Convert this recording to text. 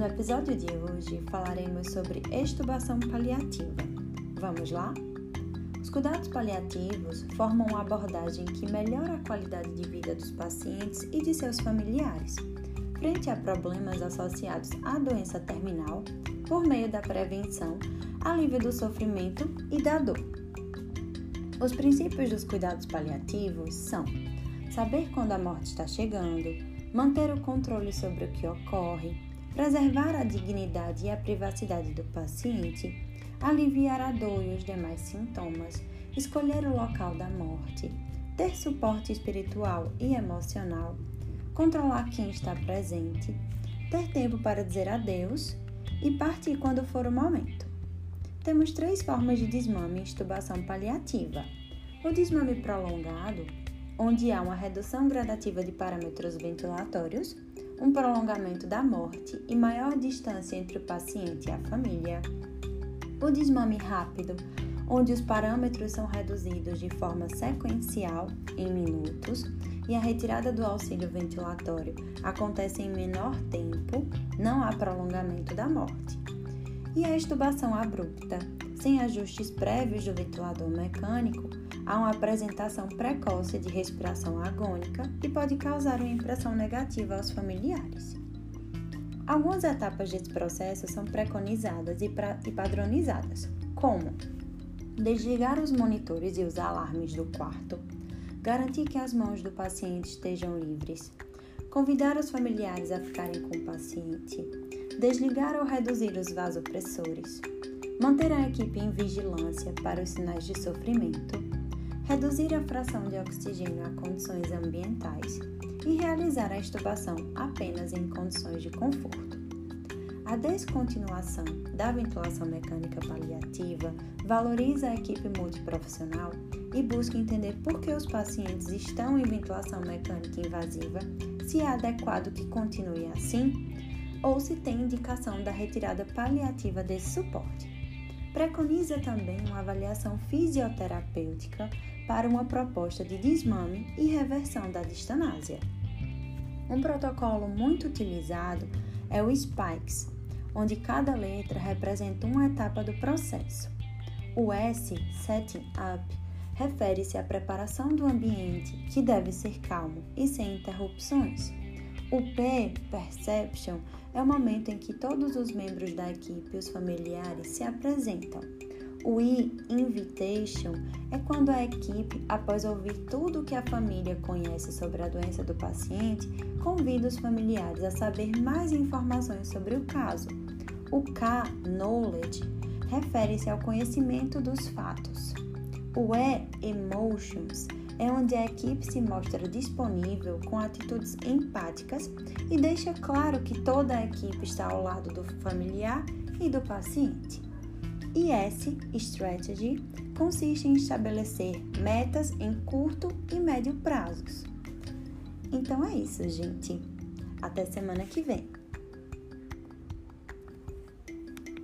No episódio de hoje falaremos sobre extubação paliativa. Vamos lá? Os cuidados paliativos formam uma abordagem que melhora a qualidade de vida dos pacientes e de seus familiares, frente a problemas associados à doença terminal, por meio da prevenção, alívio do sofrimento e da dor. Os princípios dos cuidados paliativos são saber quando a morte está chegando, manter o controle sobre o que ocorre, preservar a dignidade e a privacidade do paciente, aliviar a dor e os demais sintomas, escolher o local da morte, ter suporte espiritual e emocional, controlar quem está presente, ter tempo para dizer adeus e partir quando for o momento. Temos três formas de desmame e intubação paliativa. O desmame prolongado, onde há uma redução gradativa de parâmetros ventilatórios, um prolongamento da morte e maior distância entre o paciente e a família. O desmame rápido, onde os parâmetros são reduzidos de forma sequencial em minutos e a retirada do auxílio ventilatório acontece em menor tempo, não há prolongamento da morte. E a extubação abrupta, sem ajustes prévios do ventilador mecânico, há uma apresentação precoce de respiração agônica e pode causar uma impressão negativa aos familiares. Algumas etapas desse processo são preconizadas e, e padronizadas, como desligar os monitores e os alarmes do quarto, garantir que as mãos do paciente estejam livres, convidar os familiares a ficarem com o paciente, desligar ou reduzir os vasopressores, manter a equipe em vigilância para os sinais de sofrimento reduzir a fração de oxigênio a condições ambientais e realizar a extubação apenas em condições de conforto. A descontinuação da ventilação mecânica paliativa valoriza a equipe multiprofissional e busca entender por que os pacientes estão em ventilação mecânica invasiva, se é adequado que continue assim ou se tem indicação da retirada paliativa desse suporte. Preconiza também uma avaliação fisioterapêutica para uma proposta de desmame e reversão da distanásia. Um protocolo muito utilizado é o SPIKES, onde cada letra representa uma etapa do processo. O S, Setting Up, refere-se à preparação do ambiente, que deve ser calmo e sem interrupções. O P, Perception, é o momento em que todos os membros da equipe e os familiares se apresentam. O Invitation, é quando a equipe, após ouvir tudo o que a família conhece sobre a doença do paciente, convida os familiares a saber mais informações sobre o caso. O K, Knowledge, refere-se ao conhecimento dos fatos. O E, Emotions, é onde a equipe se mostra disponível com atitudes empáticas e deixa claro que toda a equipe está ao lado do familiar e do paciente. E S, Strategy, consiste em estabelecer metas em curto e médio prazos. Então é isso, gente. Até semana que vem.